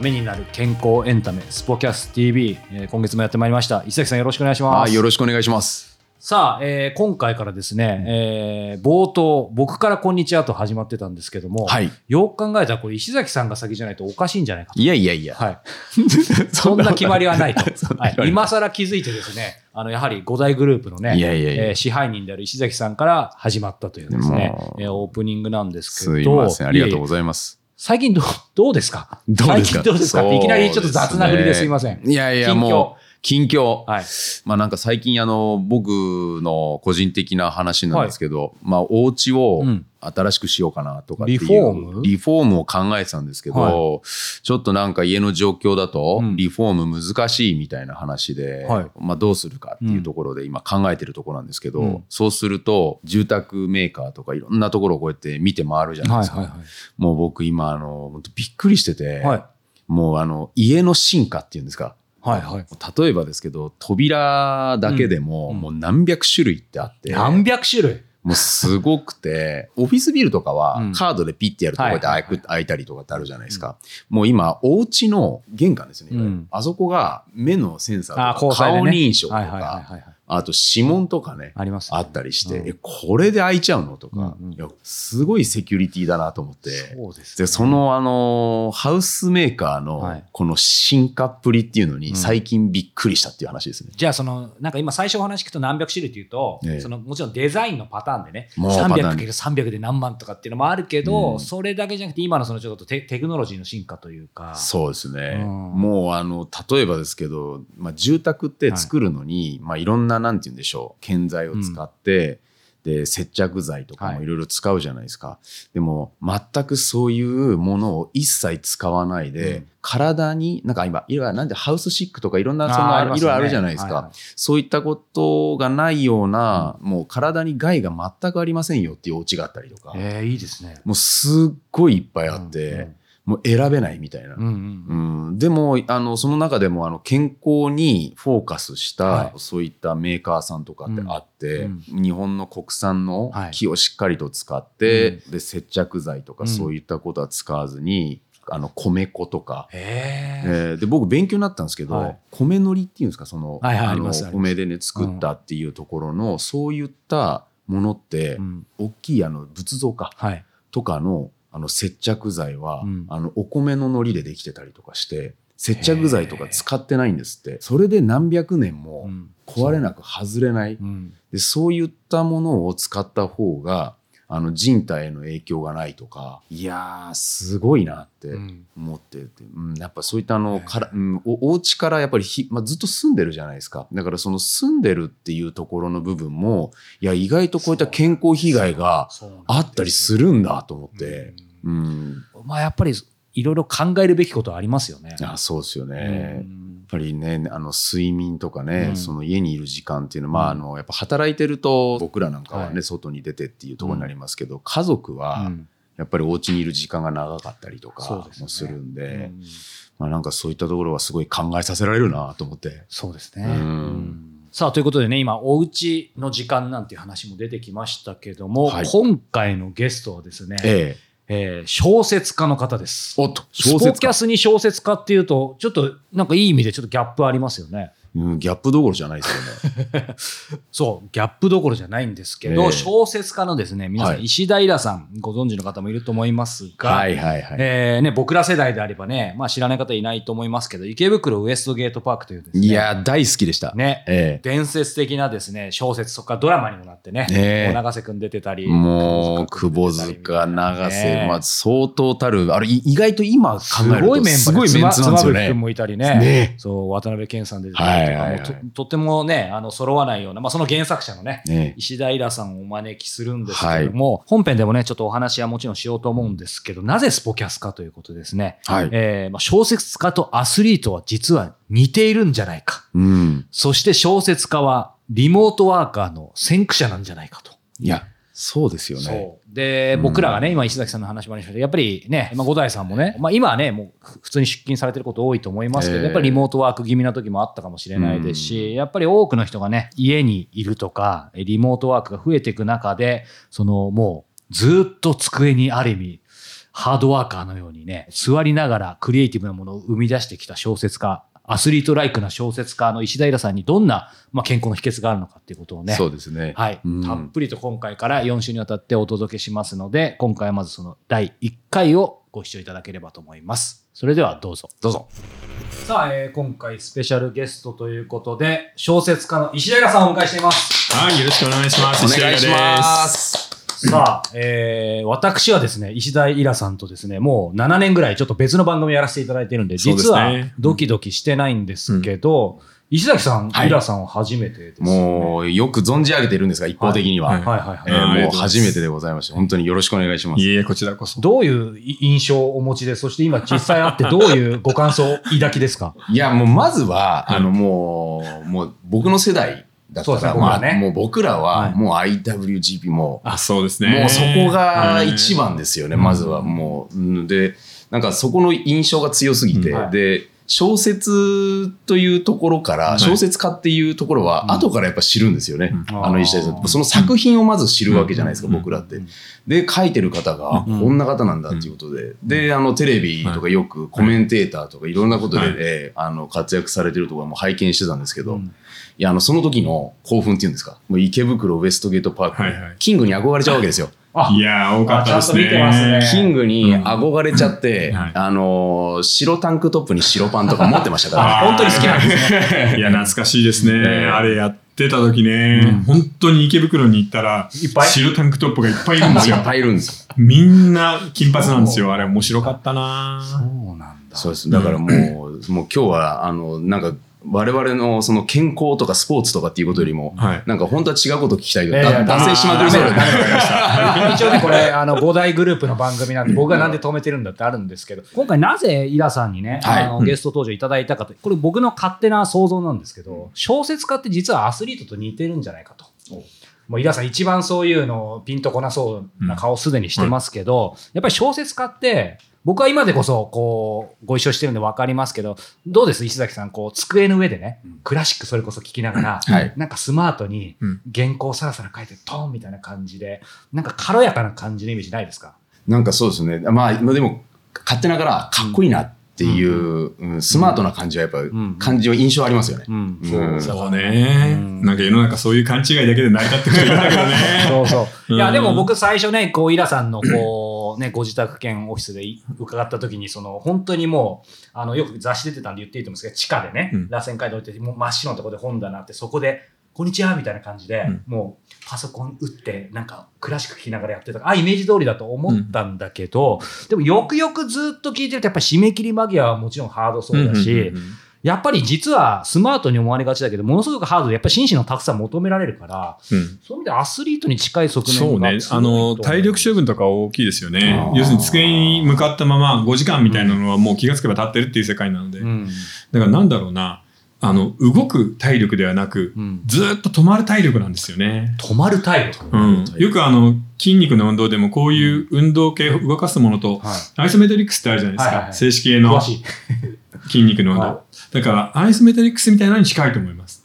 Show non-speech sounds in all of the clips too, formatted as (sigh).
ためになる健康エンタメスポキャス TV、えー今月もやってまいりました。石崎さんよろしくお願いしまはいすよろしくお願いします。さあ、えー今回からですね、えー冒頭僕からこんにちはと始まってたんですけども、はい。よく考えたらこれ石崎さんが先じゃないとおかしいんじゃないかと。いやいやいや、はい、(laughs) そんな決まりはないと。はい。今更気づいてですね、あの、やはり5大グループのね、いやいやいや。えー支配人である石崎さんから始まったというですねえーオープニングなんですけど。すいません。ありがとうございます最近どう、どうですか？どうですか？最近どうですか？いきなりちょっと雑な振りですいません。いやいやもう近況、はい。まあなんか最近あの僕の個人的な話なんですけど、まあお家をうん。新しくしようかなとかっていう、リフォーム？リフォームを考えてたんですけど、はちょっとなんか家の状況だとうん。リフォーム難しいみたいな話で、はい。まあどうするかっていうところで今考えてるところなんですけど、うん。そうすると住宅メーカーとかいろんなところをこうやって見て回るじゃないですか。はいはいはもう僕今あのびっくりしてて、い。はい。もうあの家の進化っていうんですかはいはい。例えばですけど扉だけでもうん。うんもう何百種類ってあって、何百種類？もうすごくて (laughs) オフィスビルとかはうん。カードでピッてやるとこうやって開はいたりとかってあるじゃないですか、もう今お家の玄関ですよね、うん。あそこが目のセンサあーとか顔認証とか。はい。あと指紋とかねありますね。あったりして、うん。えこれで開いちゃうのとか、うんうん。いやすごいセキュリティだなと思って。そうですね。で、そ、の、あの、ハウスメーカーはのい、この進化っぷりっていうのに、うん。最近びっくりしたっていう話ですね。じゃあそのなんか今最初お話聞くと何百種類っていうと、ええ。そのもちろんデザインのパターンでねもうパターン。300×300 で何万とかっていうのもあるけど、うん。それだけじゃなくて今のそのちょっとテテクノロジーの進化というか。そうですね。うん。もう、あの、例えばですけど、まあ、住宅って作るのに、まあ、いろんな、なんて言うんでしょう、建材を使って、で、接着剤とかはい。もいろいろ使うじゃないですか。でも、全くそういうものを一切使わないで、うん。体に、なんか今、いろいろ、なんでハウスシックとかいろんな、その、あーあ色々あるじゃないですか。はいはい。そういったことがないような、もう体に害が全くありませんよっていうお家があったりとか、えーいいですね。もうすっごいいっぱいあって、もう選べないみたいな。うんうんうん。うん、でもあのその中でもあの健康にフォーカスした、はい。そういったメーカーさんとかってあって、うん。日本の国産のはい。木をしっかりと使って、で接着剤とかうん。そういったことは使わずに、あの米粉とか、えー。で僕勉強になったんですけど、はい。米のりっていうんですかその,、はいはいああの米でね作ったっていうところの、そういったものって、うん。大きいあの仏像かはい。とかのあの接着剤は、うん。あのお米の海苔でできてたりとかして接着剤とか使ってないんですって。それで何百年もうん。壊れなく外れない、うん。でそういったものを使った方があの人体への影響がないとかいやーすごいなってうん。思ってて、うん、やっぱそういったあの、からうん、おお家からやっぱりひ、まあ、ずっと住んでるじゃないですか。だからその住んでるっていうところの部分もいや意外とこういった健康被害があったりするんだと思って。うん。うん。まあやっぱりいろいろ考えるべきことはありますよね。あそうですよね。うんぱりね、あの睡眠とかね、うん。その家にいる時間っていうのは、まあ、あうん。の、やっぱ働いてると、僕らなんかはね、はい。外に出てっていうところになりますけど、家族は、うん。やっぱりお家にいる時間が長かったりとかもするんで、うん。まあなんかそういったところはすごい考えさせられるなと思って。そうですね。うん。うん。さあということでね今お家の時間なんていう話も出てきましたけども、はい。今回のゲストはですね、ええ。えー小説家の方です。おっと、スポ小説家。キャスに小説家っていうとちょっとなんかいい意味でちょっとギャップありますよね。うん、ギャップどころじゃないですよね。(laughs) そうギャップどころじゃないんですけど、ええ。小説家のですね皆さん、はい。石平さんご存知の方もいると思いますが、はいはいはい。えーね、僕ら世代であればね、まあ、知らない方いないと思いますけど池袋ウエストゲートパークというですねいや、大好きでした。ねえ伝説的なですね小説とかドラマにもなってね、ねえ。もう永瀬君出てたりもう、久保塚、長瀬、まあ、相当たる、あれ、い意外と今考すえると、ごいメンバーすごいメンツなんですよ妻夫木君ね。もいたりね。ねそう渡辺謙さん出てたり、はとかととってもね、あの、揃わないような、まあ、その原作者のね、ね石田イラさんをお招きするんですけども、本編でもね、ちょっとお話はもちろんしようと思うんですけど、なぜスポキャスかということですね。はい。えーまあ、小説家とアスリートは実は似ているんじゃないか。うん。そして小説家はリモートワーカーの先駆者なんじゃないかと。いや、そうですよね。で、う。ん僕らがね、今石崎さんの話もありましたけど、やっぱりね、まあ、五代さんもね、まあ今はね、もう普通に出勤されてること多いと思いますけど、ええ。やっぱりリモートワーク気味な時もあったかもしれないですし、やっぱり多くの人がね、家にいるとか、リモートワークが増えていく中で、そのもうずっと机にある意味、ハードワーカーのようにね、座りながらクリエイティブなものを生み出してきた小説家、アスリートライクな小説家の石平さんにどんな、まあ、健康の秘訣があるのかっていうことをね、そうですね。はい、うんたっぷりと今回から4週にわたってお届けしますので、今回はまずその第1回をご視聴いただければと思います。それではどうぞ。どうぞ。さあ、えー今回スペシャルゲストということで、小説家の石平さんをお迎えしています。はい、よろしくお願いします。お願いします。さあ、えー私はですね、石田イラさんとですね、もう7年ぐらいちょっと別の番組やらせていただいているんで、実はねドキドキしてないんですけど、石崎さん、はいイラさんは初めてです、ね。もう、よく存じ上げてるんですが、一方的には。はいはいはいはい。えーもう初めてでございまして、本当によろしくお願いします。いえいえ、こちらこそ。どういう印象をお持ちで、そして今実際会ってどういうご感想を抱きですか？いや、もうまずは、あの、もう、もう僕の世代だったそうですね。ら、僕らね。まあ、もう僕らは、はい。もう IWGP も、あ、そうですね。もうそこが一番。番ですよね、まずは。もう、うん。で、なんかそこの印象が強すぎて、うん。はい。で、小説というところから、い。小説家っていうところは、後からやっぱ知るんですよね。うん。あの石田さん。その作品をまず知るわけじゃないですか、うん。僕らって。で、書いてる方が、うん。こんな方なんだっていうことで、で、あの、テレビとかよくコメンテーターとかいろんなことで、はい。えーあの、活躍されてるところも拝見してたんですけど、うんいや、あの、その時の興奮っていうんですか、もう池袋ウエストゲートパーク、はいはいキングに憧れちゃうわけですよ。あいやー、多かったですね。あちゃんと見てますねキングに憧れちゃって、うんはいあのー白タンクトップに白パンとか持ってましたから、本当に好きなんですね。(laughs) いや、懐かしいですね。ええあれやってた時ね、うん本当に池袋に行ったら、いっぱい白タンクトップがいっぱいいるんですよいっ。ぱいいるんですよ。みんな金髪なんですよ。あれ面白かったなそうなんだ。そうです。だからもう、もう今日は、あの、なんか、我々のその健康とかスポーツとかっていうことよりも、はい。なんか本当は違うこと聞きたいけど、いやいやだ脱線しまくりそうだ一応ね、これ、あの、5大グループの番組なんで、僕がなんで止めてるんだってあるんですけど、今回なぜイラさんにね、はいあのゲスト登場いただいたかと、これ僕の勝手な想像なんですけど、小説家って実はアスリートと似てるんじゃないかと。もうイラさん一番そういうのピンとこなそうな顔すでにしてますけど、やっぱり小説家って、僕は今でこそ、こう、ご一緒してるんで分かりますけど、どうです？石崎さん、こう、机の上でね、クラシックそれこそ聞きながら、はい。なんかスマートにうん。原稿をさらさら書いて、トンみたいな感じで、なんか軽やかな感じのイメージないですか？なんかそうですね。まあ、まあでも、勝手ながらかっこいいなっていう、うん。スマートな感じはやっぱ、ん。感じは印象ありますよね。うん。うん。そうね、うん。なんか世の中そういう勘違いだけで成り立ってる人いるんだけどね。(laughs) そうそう。いや、うん。でも僕最初ね、こう、イラさんのこう、ね、ご自宅兼オフィスでい伺った時に、その、本当にもう、あの、よく雑誌出てたんで言っていいと思うんですけど、地下でね、うん。螺旋階段置いて、もう真っ白なところで本棚あって、そこで、こんにちはみたいな感じで、うんもう、パソコン打って、なんか、クラシック聴きながらやってたあ、イメージ通りだと思ったんだけど、でもよくよくずっと聞いてると、やっぱり締め切り間際はもちろんハードそうだし、うんうんうんやっぱり実はスマートに思われがちだけど、ものすごくハードで、やっぱり心身のたくさん求められるから、うんそういう意味でアスリートに近い側面がそうね。あの、体力処分とか大きいですよね要するに机に向かったまま5時間みたいなのはもう気がつけば立ってるっていう世界なので。うん。だからなんだろうな。あの、動く体力ではなく、うんずーっと止まる体力なんですよね。止まる体力。うん、よくあの筋肉の運動でもこういう運動系動かすものと、はいアイソメトリックスってあるじゃないですか、はいはいはい静止系の。筋肉の運動、はだからアイソメトリックスみたいなのに近いと思います。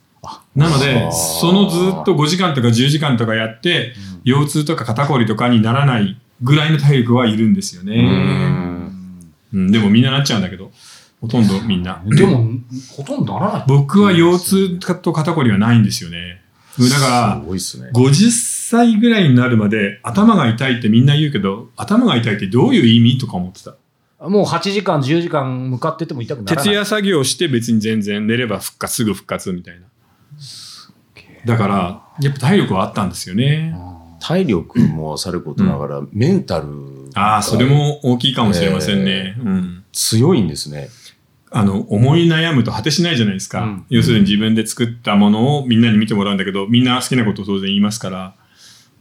なのでそのずっと5時間とか10時間とかやって腰痛とか肩こりとかにならないぐらいの体力はいるんですようね、ん。うん、でもみんななっちゃうんだけどほとんどみんな。でも、ほとんどならない。僕は腰痛と肩こりはないんですよね。だからすごいっすね。50歳ぐらいになるまで頭が痛いってみんな言うけど頭が痛いってどういう意味とか思ってた？もう8時間、10時間向かってても痛くならない。徹夜作業して別に全然寝れば復活すぐ復活みたいな。だからやっぱ体力はあったんですよね。体力もさることながら、メンタルああそれも大きいかもしれませんね、うん。強いんですね。あの、思い悩むと果てしないじゃないですか。うん。要するに自分で作ったものをみんなに見てもらうんだけど、みんな好きなことを当然言いますから、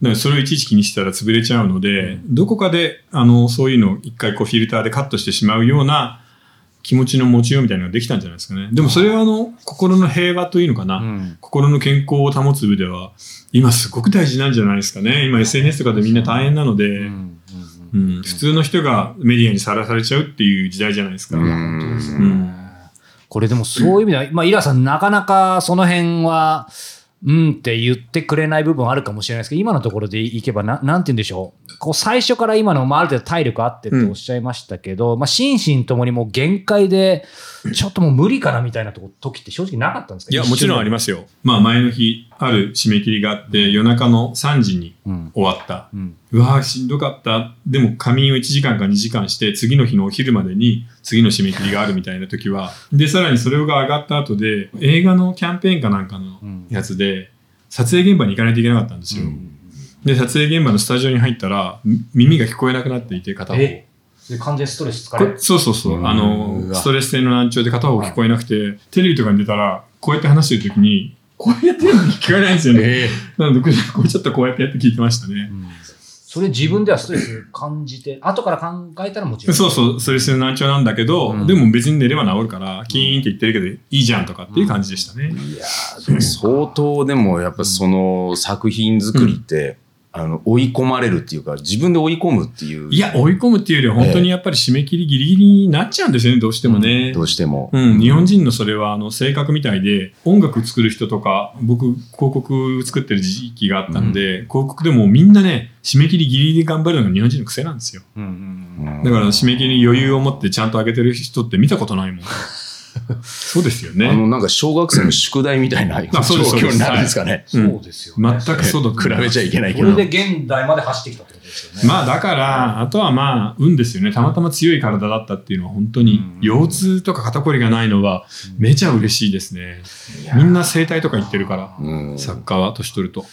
だからそれをいちいち気にしたら潰れちゃうので、どこかで、あの、そういうのを一回こうフィルターでカットしてしまうような気持ちの持ちようみたいなのができたんじゃないですかね。でもそれはあの、心の平和というのかな。うん心の健康を保つ上では、今すごく大事なんじゃないですかね。今 SNS とかでみんな大変なので、うんうん、普通の人がメディアにさらされちゃうっていう時代じゃないですか。これでもそういう意味では、まあ、イラさんなかなかその辺は、うんって言ってくれない部分あるかもしれないですけど、今のところでいけばな、なんて言うんでしょう。こう最初から今の、まあ、ある程度体力あってっておっしゃいましたけど、まあ、心身ともにもう限界で、ちょっともう無理かなみたいなとこ時って正直なかったんですか？いや、もちろんありまますよ。まあ前の日、ある締め切りがあって、夜中の3時に。終わった。うん。うわぁ、しんどかった。でも仮眠を1時間か2時間して、次の日のお昼までに次の締め切りがあるみたいな時は、で、さらにそれが上がった後で、映画のキャンペーンかなんかのうんやつで、撮影現場に行かないといけなかったんですよ。で、撮影現場のスタジオに入ったら、み耳が聞こえなくなっていて、片方。完全ストレス疲れそうそうそうう。んあのう、わストレス性の難聴で片方聞こえなくて、テレビとかに出たら、こうやって話してる時に、こうやってやるの聞こえないんですよね。えなので、こうちょっとこうやってやって聞いてましたね。それ自分ではストレス感じて、後から考えたらもちろん。そうそう、ストレス難聴なんだけど、うんでも別に寝れば治るから、キーンって言ってるけど、いいじゃんとかっていう感じでしたね。いやーでも相当でもやっぱその作品作りって、あの追い込まれるっていうか自分で追い込むっていう。いや、追い込むっていうよりは、本当にやっぱり締め切りギリギリになっちゃうんですよね、どうしてもね。どうしても、うん、日本人のそれはあの性格みたいで音楽作る人とか僕広告作ってる時期があったんで、広告でもみんなね締め切りギリギリで頑張るのが日本人の癖なんですよ。うんうんうん。だから締め切りに余裕を持ってちゃんと上げてる人って見たことないもん (laughs) そうですよあのねなんか小学生の宿題みたいなうですそうです況になるんですかね。うん。そうですよ、ね。全くそうだと比べちゃいけないけど。それで現代まで走ってきたってことですよね。まあだからあとはまあ運ですよね。たまたま強い体だったっていうのは本当にうん。腰痛とか肩こりがないのはめちゃ嬉しいですね。みんな整体とか行ってるからうん。サッカーは年取ると。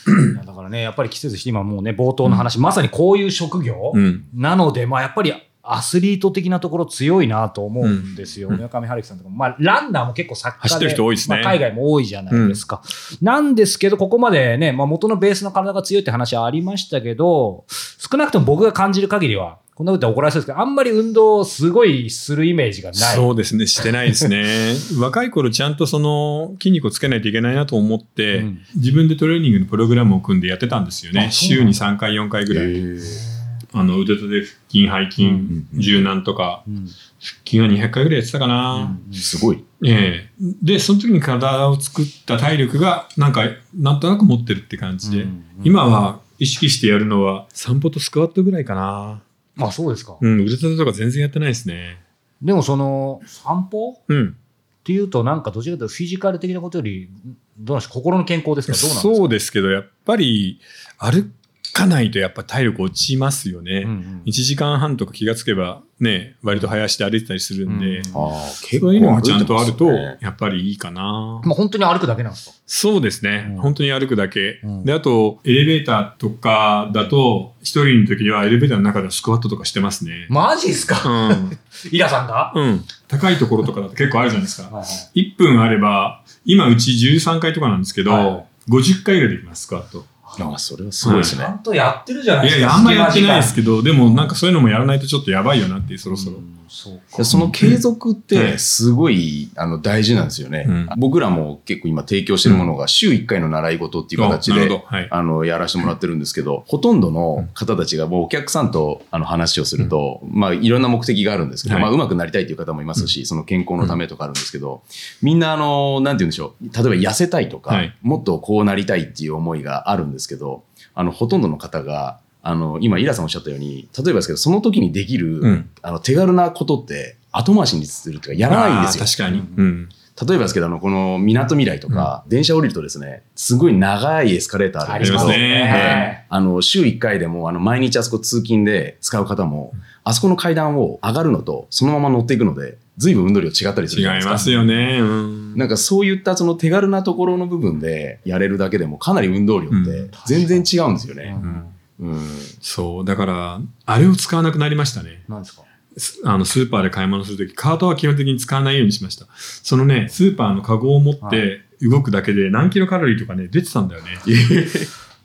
だからね、やっぱり季節して今もうね、冒頭の話、まさにこういう職業、うん。なので、まあやっぱりアスリート的なところ強いなと思うんですよ。うん村上春樹さんとかも、まあランナーも結構作家で、走ってる人多いですねまあ海外も多いじゃないですか。なんですけど、ここまでね、まあ元のベースの体が強いって話はありましたけど、少なくとも僕が感じる限りは、こんなこと言ったら怒られそうですけど、あんまり運動をすごいするイメージがない。そうですね、してないですね。(laughs) 若い頃ちゃんとその筋肉をつけないといけないなと思って、うん自分でトレーニングのプログラムを組んでやってたんですよね。週に3回、4回ぐらい。あの腕立て、腹筋、背筋、柔軟とか、うん腹筋は200回ぐらいやってたかな。すごい。ええで、その時に体を作った体力が、なんか、なんとなく持ってるって感じで、うん今は意識してやるのは散歩とスクワットぐらいかな。まあそうですか。うん、腕立てとか全然やってないですね。でもその散歩？うん。っていうと、なんかどちらかというとフィジカル的なことより、どうなんでしょう心の健康ですか？どうなんですか？そうですけど、やっぱり歩かないとやっぱ体力落ちますよね。うんうん1時間半とか気がつけばね、割と早足で歩いてたりするんで、うんああ、結そういうのがちゃんとあると、やっぱりいいかな。まあ本当に歩くだけなんですか？そうですね、うん本当に歩くだけ。うんで、あと、エレベーターとかだと、一人の時にはエレベーターの中ではスクワットとかしてますね。マジですか？うん。イラさんが、うん。高いところとかだと結構あるじゃないですか。はいはい1分あれば、今うち13回とかなんですけど、はいはい50回ぐらいできます、スクワット。ああ、それはすごいですねちゃ。んとやってるじゃないですか。いやいや、あんまりやってないですけけど、でもなんかそういうのもやらないとちょっとやばいよなっていう、そろそろ。そうでその継続っうてん。すごいあの大事なんですよね、うん。僕らも結構今提供してるものが週1回の習い事っていう形で、あなるほど。はい。あのやらせてもらってるんですけどほとんどの方たちがもうお客さんとあの話をすると、まあいろんな目的があるんですけど、はい。まあ上手くなりたいっていう方もいますし、その健康のためとかあるんですけど、みんなあのなんて言うんでしょう例えば痩せたいとか、はい。もっとこうなりたいっていう思いがあるんですけどあのほとんどの方があの今イラさんおっしゃったように例えばですけどその時にできる、うんあの手軽なことって後回しにするというかやらないんですよ。確かに。うん。例えばですけど、あの、この港未来とか、電車降りるとですね、すごい長いエスカレーターあるんですけど、ありますねええあの、週1回でも、あの、毎日あそこ通勤で使う方も、あそこの階段を上がるのと、そのまま乗っていくので、随分運動量違ったりする違いじゃないですか。ますよね。うん。なんかそういったその手軽なところの部分でやれるだけでもかなり運動量って全然違うんですよね。うんうん。そう。だから、あれを使わなくなりましたね。なんですか？すあのスーパーで買い物するとき、カートは基本的に使わないようにしました。そのね、スーパーのカゴを持って動くだけで何キロカロリーとかね、出てたんだよね。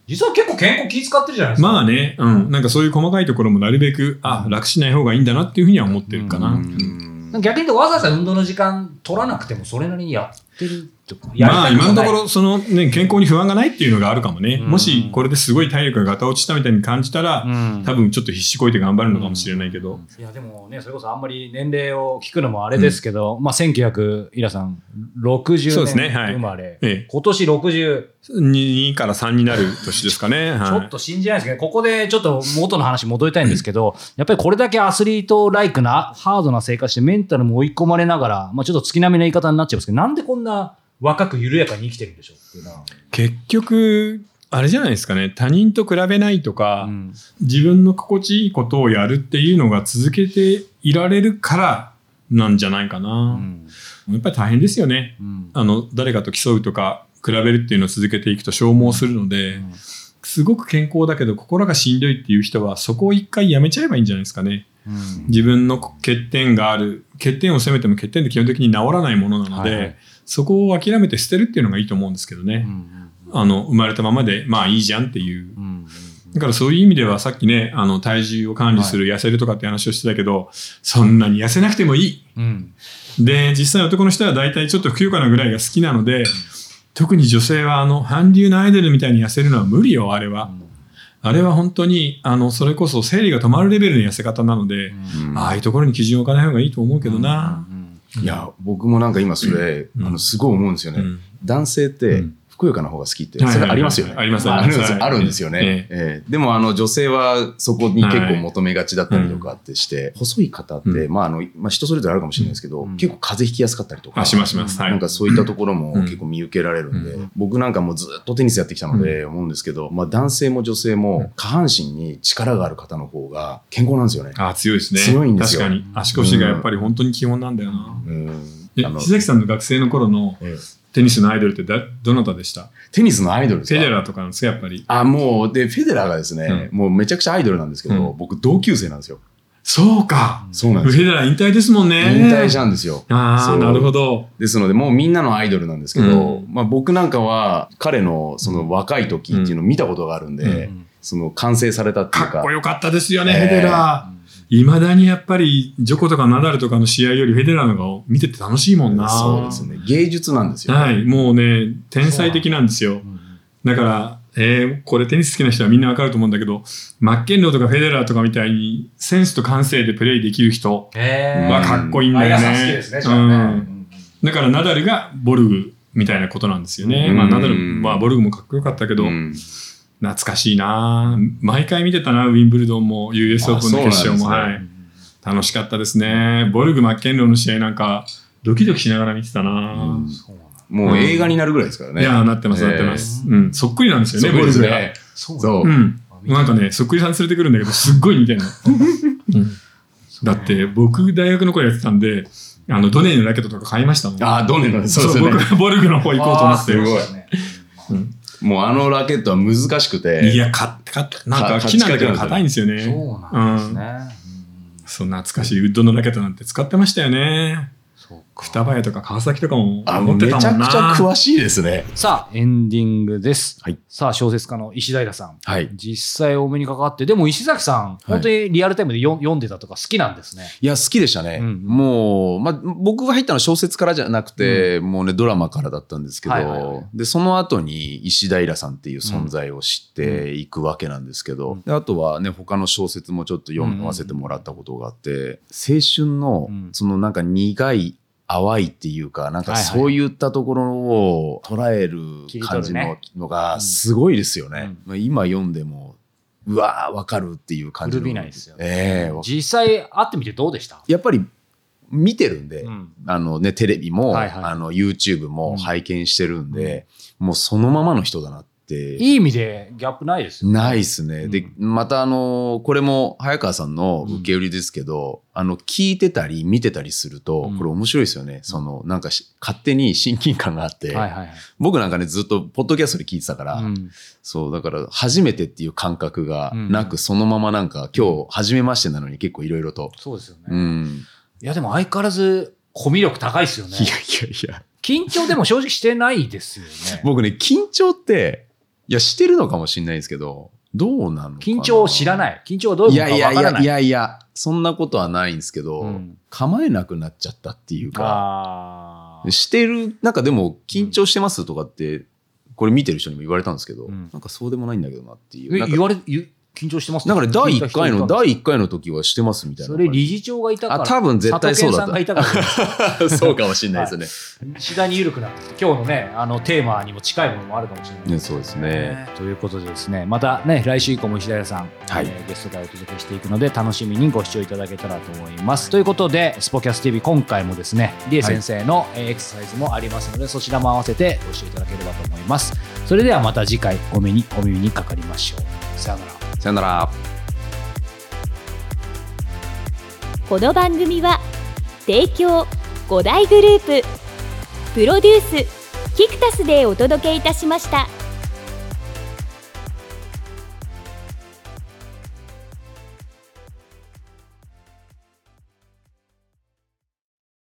実は結構健康気使ってるじゃないですか。まあね、うん、なんかそういう細かいところもなるべく、あ、楽しない方がいいんだなっていうふうには思ってるかな。うん逆に言うとわざわざ運動の時間取らなくてもそれなりにやってるまあ今のところ、そのね、健康に不安がないっていうのがあるかもね。うん。もしこれですごい体力がガタ落ちたみたいに感じたら、うん。多分ちょっと必死こいて頑張るのかもしれないけど。いやでもねそれこそあんまり年齢を聞くのもあれですけど、まあ1900イラさん60そうです年ねはい。生まれ、ええ。今年60 2から3になる年ですかね。はい。ちょっと信じないですけど、ここでちょっと元の話戻りたいんですけど、やっぱりこれだけアスリートライクなハードな生活してメンタルも追い込まれながら、まあちょっと月並みな言い方になっちゃいますけど、なんでこんな若く緩やかに生きてるんでしょうっていうのは。結局、あれじゃないですかね。他人と比べないとか、うん自分の心地いいことをやるっていうのが続けていられるからなんじゃないかうな。んやっぱり大変ですよね。うんあの、誰かと競うとか、比べるっていうのを続けていくと消耗するので、すごく健康だけど心がしんどいっていう人は、そこを一回やめちゃえばいいんじゃないですかね。うん自分の欠点がある。欠点を責めても欠点って基本的に治らないものなので、はいはいそこを諦めて捨てるっていうのがいいと思うんですけどね。あの、生まれたままで、まあいいじゃんっていう。うんうんだからそういう意味ではさっきね、あの、体重を管理する、痩せるとかって話をしてたけど、そんなに痩せなくてもいい。うんで、実際男の人は大体ちょっとふくよかなぐらいが好きなので、特に女性はあの、韓流のアイドルみたいに痩せるのは無理よ、あれは。あれは本当に、あの、それこそ生理が止まるレベルの痩せ方なので、うんああいうところに基準を置かない方がいいと思うけどな。いや僕もなんか今それ、うん。あのすごい思うんですよね、うん。男性ってうんふくよかな方が好きって、それありますよね。ありますあるんですよ。はいあるんですよね。ええ。えでもあの女性はそこに結構求めがちだったりとかってして、細い方って、うまああの、まあ人それぞれあるかもしれないですけど、うん。結構風邪ひきやすかったりとか。あ、しますします。はい。なんかそういったところもうん。結構見受けられるんで、うん。僕なんかもうずっとテニスやってきたので思うんですけど、まあ男性も女性も下半身に力がある方の方が健康なんですよね。あ強いですね。強いんですよ。確かに。足腰がやっぱり本当に基本なんだよな。うん。石崎さんの学生の頃のええテニスのアイドルってだどなたでした？テニスのアイドルですか？フェデラーとかなんですか、やっぱり。あ、もう、で、フェデラーがですね、もうめちゃくちゃアイドルなんですけど、うん僕同級生なんですよ。そうか。そうなんですよ。フェデラー引退ですもんね。引退したんですよ。ああ、なるほど。ですので、もうみんなのアイドルなんですけど、うんまあ僕なんかは彼のその若い時っていうのを見たことがあるんで、うんその完成されたっていうか。かっこよかったですよね、ええフェデラー。いまだにやっぱり、ジョコとかナダルとかの試合よりフェデラーの方が見てて楽しいもんな。そうですね。芸術なんですよ、ね。はい、もうね、天才的なんですよ。だから、えーこれテニス好きな人はみんなわかると思うんだけど、マッケンローとかフェデラーとかみたいにセンスと感性でプレイできる人へはかっこいいんだよあイラさん好きねですね。うんだからナダルがボルグみたいなことなんですよね。うんまあナダル、まあボルグもかっこよかったけど、うん懐かしいな毎回見てたな、ウィンブルドンも US オープンの決勝も。そうなんではい。楽しかったですね。ボルグ、マッケンローの試合なんか、ドキドキしながら見てたな、うんもう映画になるぐらいですからね。いや、なってます、なってます。うん。そっくりなんですよね、ボルグが。ね。そうそう。うん。なんかね、そっくりさん連れてくるんだけど、すっごい似てんの。うんだって、僕、大学の頃やってたんで、あの、ドネのラケットとか買いましたもん。ああ、ドネの、そうそうですよね。僕はボルグの方行こうと思って。すごいうんもうあのラケットは難しくて。いや、買って、買って、なんかか木なんだけど硬いんですよね。そうなんですうんね。そう、懐かしいウッドのラケットなんて使ってましたよね。そうか双葉屋とか川崎とかも持ってうめちゃたもんな。くちゃ詳しいですね。さあ、エンディングです。はいさあ、小説家の石平さん。はい。実際お目にかかって、でも石崎さん、本当にリアルタイムでよ読んでたとか好きなんですね。いや、好きでしたね。うんもう、まあ、僕が入ったのは小説からじゃなくて、もうね、ドラマからだったんですけど、はいはいはいで、その後に石平さんっていう存在を知っていくわけなんですけど、うんであとはね、他の小説もちょっと読ませてもらったことがあって、青春のうん、そのなんか苦い、淡いっていうか、なんかそういったところを捉える感じののがすごいですよね。うん。まあ今読んでも、うわー、わかるっていう感じないですよね。ええわ実際会ってみてどうでした？やっぱり見てるんで、うん。あのね、テレビも、はいはい。あの YouTube も拝見してるんで、もうそのままの人だなって。いい意味でギャップないですよね。ないですね。で、またあの、これも早川さんの受け売りですけど、あの、聞いてたり見てたりすると、うんこれ面白いですよね。その、なんかし勝手に親近感があって、はいはいはい。僕なんかね、ずっとポッドキャストで聞いてたから、うんそう、だから初めてっていう感覚がなく、うんそのままなんか今日初めましてなのに結構いろいろと。そうですよね。うん。いや、でも相変わらずコミュ力高いですよねい。やいやいや。緊張でも正直してないですよね。僕ね、緊張って、いや、してるのかもしれないですけど、どうなのかな？緊張を知らない。緊張はどういうものいやいやいかわからない。やいやいや、そんなことはないんですけど、うん構えなくなっちゃったっていうか、してる、なんかでも緊張してますとかって、これ見てる人にも言われたんですけど、うんなんかそうでもないんだけどなっていう。言われ、言緊張してますなんかね、第1回の、第一1回の時はしてますみたいなそ。れ理事長がいたから。あ多分絶対そうだ。と佐藤健さんがいた。(laughs) そうかもしれないですね。次第に緩くなって今日のねあのテーマにも近いものもあるかもしれない。ねそうですね。ということでですねまたね来週以降も石平さん、はい。えーゲストでお届けしていくので楽しみにご視聴いただけたらと思います。ということでスポキャス TV 今回もですねリエ先生のえーエクササイズもありますので、そちらも合わせてご視聴いただければと思います。それではまた次回お目にお耳にかかりましょう。さようならさよなら。この番組は提供5大グループプロデュースキクタスでお届けいたしました。